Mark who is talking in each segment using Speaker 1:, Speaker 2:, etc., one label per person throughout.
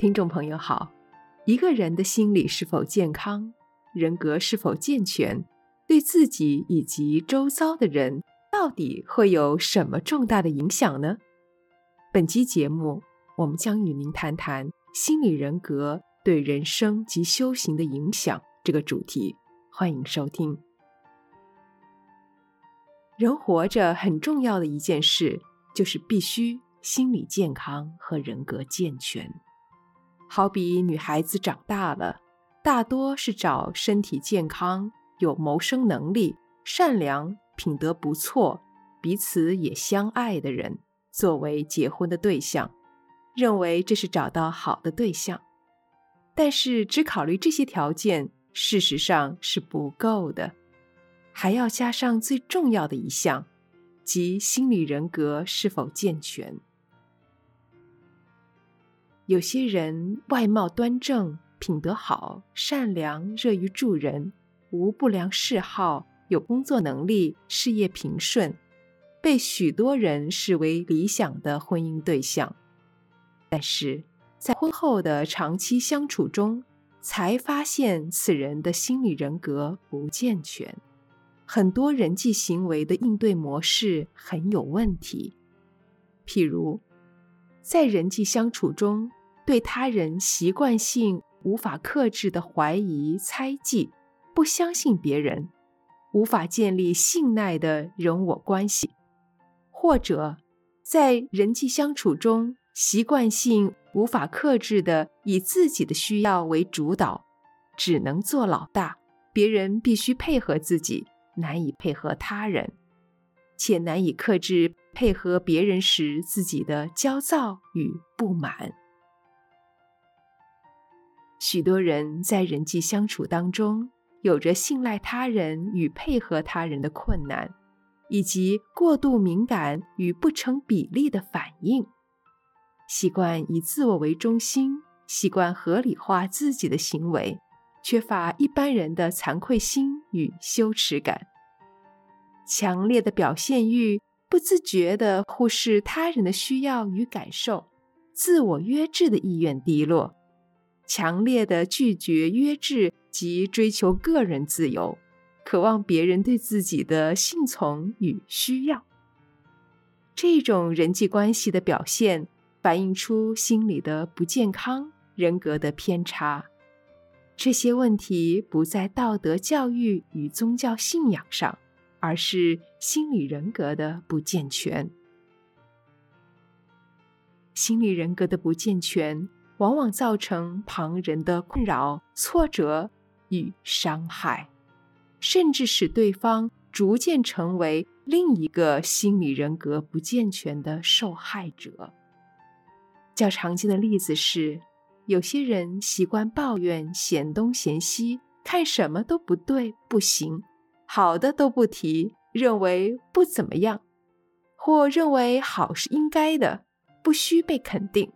Speaker 1: 听众朋友好，一个人的心理是否健康，人格是否健全，对自己以及周遭的人到底会有什么重大的影响呢？本期节目，我们将与您谈谈心理人格对人生及修行的影响这个主题。欢迎收听。人活着很重要的一件事，就是必须心理健康和人格健全。好比女孩子长大了，大多是找身体健康、有谋生能力、善良、品德不错、彼此也相爱的人作为结婚的对象，认为这是找到好的对象。但是只考虑这些条件，事实上是不够的，还要加上最重要的一项，即心理人格是否健全。有些人外貌端正、品德好、善良、乐于助人，无不良嗜好，有工作能力，事业平顺，被许多人视为理想的婚姻对象。但是在婚后的长期相处中，才发现此人的心理人格不健全，很多人际行为的应对模式很有问题。譬如，在人际相处中，对他人习惯性无法克制的怀疑、猜忌，不相信别人，无法建立信赖的人我关系；或者在人际相处中，习惯性无法克制的以自己的需要为主导，只能做老大，别人必须配合自己，难以配合他人，且难以克制配合别人时自己的焦躁与不满。许多人在人际相处当中，有着信赖他人与配合他人的困难，以及过度敏感与不成比例的反应，习惯以自我为中心，习惯合理化自己的行为，缺乏一般人的惭愧心与羞耻感，强烈的表现欲，不自觉地忽视他人的需要与感受，自我约制的意愿低落。强烈的拒绝约制及追求个人自由，渴望别人对自己的信从与需要。这种人际关系的表现，反映出心理的不健康、人格的偏差。这些问题不在道德教育与宗教信仰上，而是心理人格的不健全。心理人格的不健全，往往造成旁人的困扰、挫折与伤害，甚至使对方逐渐成为另一个心理人格不健全的受害者。较常见的例子是，有些人习惯抱怨、嫌东嫌西，看什么都不对、不行，好的都不提，认为不怎么样，或认为好是应该的，不需被肯定。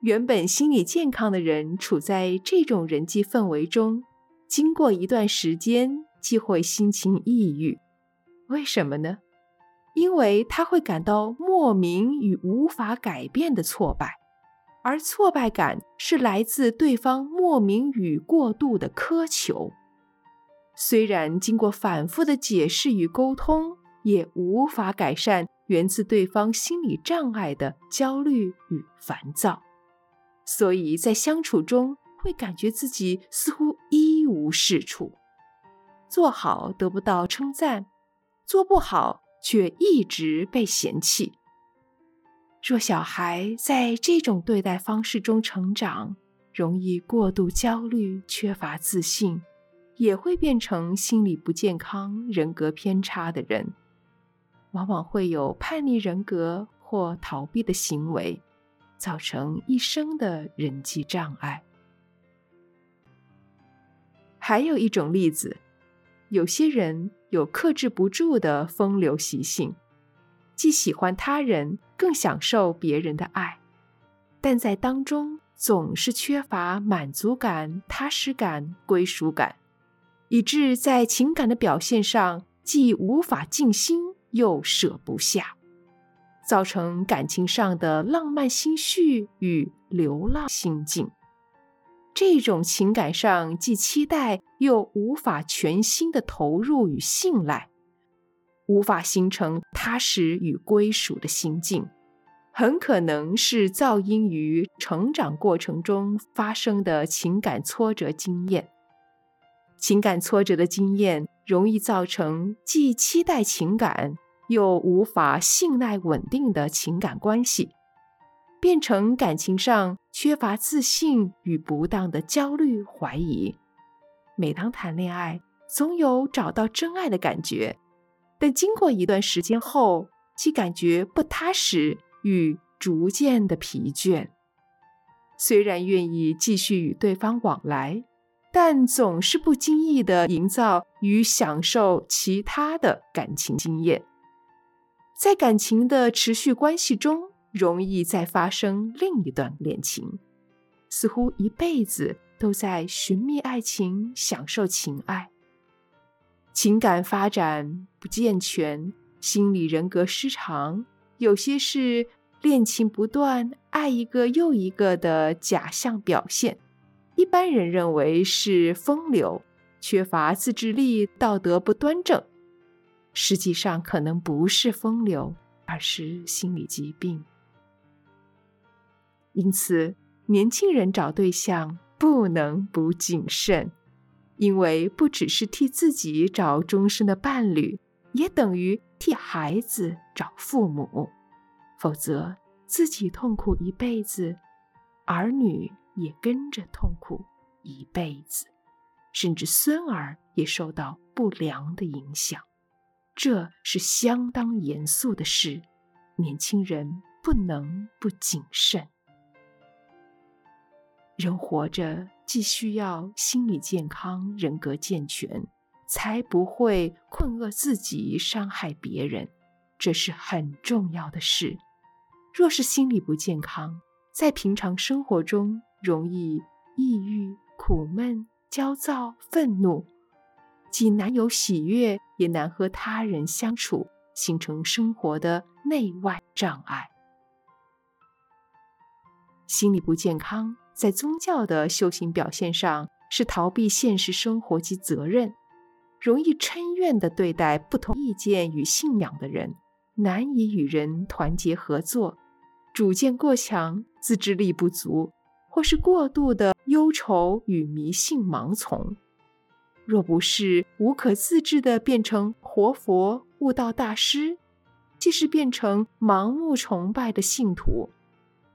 Speaker 1: 原本心理健康的人处在这种人际氛围中，经过一段时间，就会心情抑郁。为什么呢？因为他会感到莫名与无法改变的挫败，而挫败感是来自对方莫名与过度的苛求。虽然经过反复的解释与沟通，也无法改善源自对方心理障碍的焦虑与烦躁。所以在相处中，会感觉自己似乎一无是处，做好得不到称赞，做不好却一直被嫌弃。若小孩在这种对待方式中成长，容易过度焦虑、缺乏自信，也会变成心理不健康、人格偏差的人，往往会有叛逆人格或逃避的行为。造成一生的人际障碍。还有一种例子，有些人有克制不住的风流习性，既喜欢他人，更享受别人的爱，但在当中总是缺乏满足感、踏实感、归属感，以致在情感的表现上既无法尽心，又舍不下。造成感情上的浪漫心绪与流浪心境。这种情感上既期待又无法全心的投入与信赖，无法形成踏实与归属的心境，很可能是噪音于成长过程中发生的情感挫折经验。情感挫折的经验容易造成既期待情感又无法信赖稳定的情感关系。变成感情上缺乏自信与不当的焦虑怀疑。每当谈恋爱，总有找到真爱的感觉，但经过一段时间后，既感觉不踏实与逐渐的疲倦。虽然愿意继续与对方往来，但总是不经意地营造与享受其他的感情经验。在感情的持续关系中，容易再发生另一段恋情，似乎一辈子都在寻觅爱情、享受情爱。情感发展不健全，心理人格失常，有些是恋情不断、爱一个又一个的假象表现。一般人认为是风流，缺乏自制力、道德不端正，实际上可能不是风流，而是心理疾病。因此，年轻人找对象不能不谨慎，因为不只是替自己找终身的伴侣，也等于替孩子找父母。否则，自己痛苦一辈子，儿女也跟着痛苦一辈子，甚至孙儿也受到不良的影响。这是相当严肃的事，年轻人不能不谨慎。人活着既需要心理健康、人格健全，才不会困厄自己、伤害别人，这是很重要的事。若是心理不健康，在平常生活中容易抑郁、苦闷、焦躁、愤怒，既难有喜悦，也难和他人相处，形成生活的内外障碍。心理不健康。在宗教的修行表现上，是逃避现实生活及责任，容易嗔怨地对待不同意见与信仰的人，难以与人团结合作，主见过强，自制力不足，或是过度的忧愁与迷信盲从。若不是无可自制地变成活佛、悟道大师，即是变成盲目崇拜的信徒。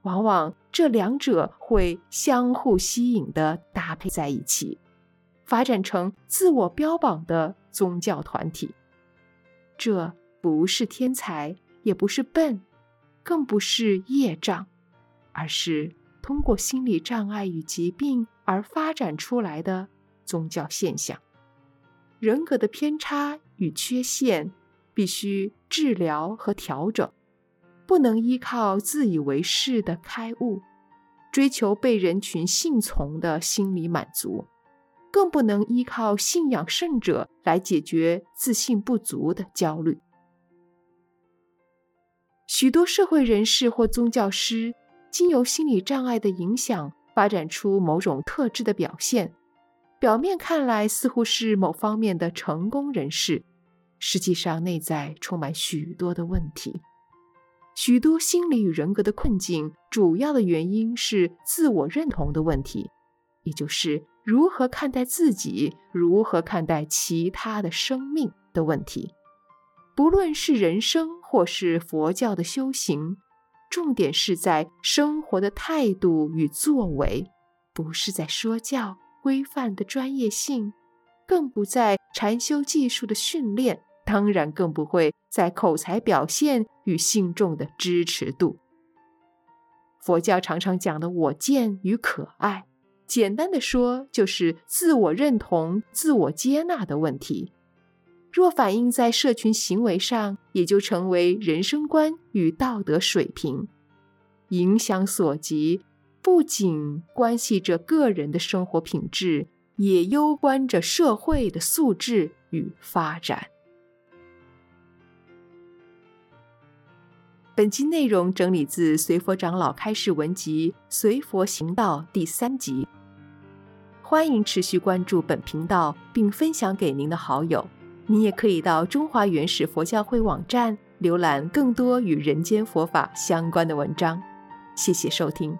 Speaker 1: 往往这两者会相互吸引地搭配在一起，发展成自我标榜的宗教团体。这不是天才，也不是笨，更不是业障，而是通过心理障碍与疾病而发展出来的宗教现象。人格的偏差与缺陷必须治疗和调整。不能依靠自以为是的开悟，追求被人群信从的心理满足，更不能依靠信仰圣者来解决自信不足的焦虑。许多社会人士或宗教师，经由心理障碍的影响，发展出某种特质的表现，表面看来似乎是某方面的成功人士，实际上内在充满许多的问题。许多心理与人格的困境，主要的原因是自我认同的问题，也就是如何看待自己、如何看待其他的生命的问题。不论是人生或是佛教的修行，重点是在生活的态度与作为，不是在说教规范的专业性，更不在禅修技术的训练。当然，更不会在口才表现与信众的支持度。佛教常常讲的“我见”与“可爱”，简单的说，就是自我认同、自我接纳的问题。若反映在社群行为上，也就成为人生观与道德水平。影响所及，不仅关系着个人的生活品质，也攸关着社会的素质与发展。本集内容整理自随佛长老开示文集《随佛行道》第三集。欢迎持续关注本频道，并分享给您的好友。你也可以到中华原始佛教会网站浏览更多与人间佛法相关的文章。谢谢收听。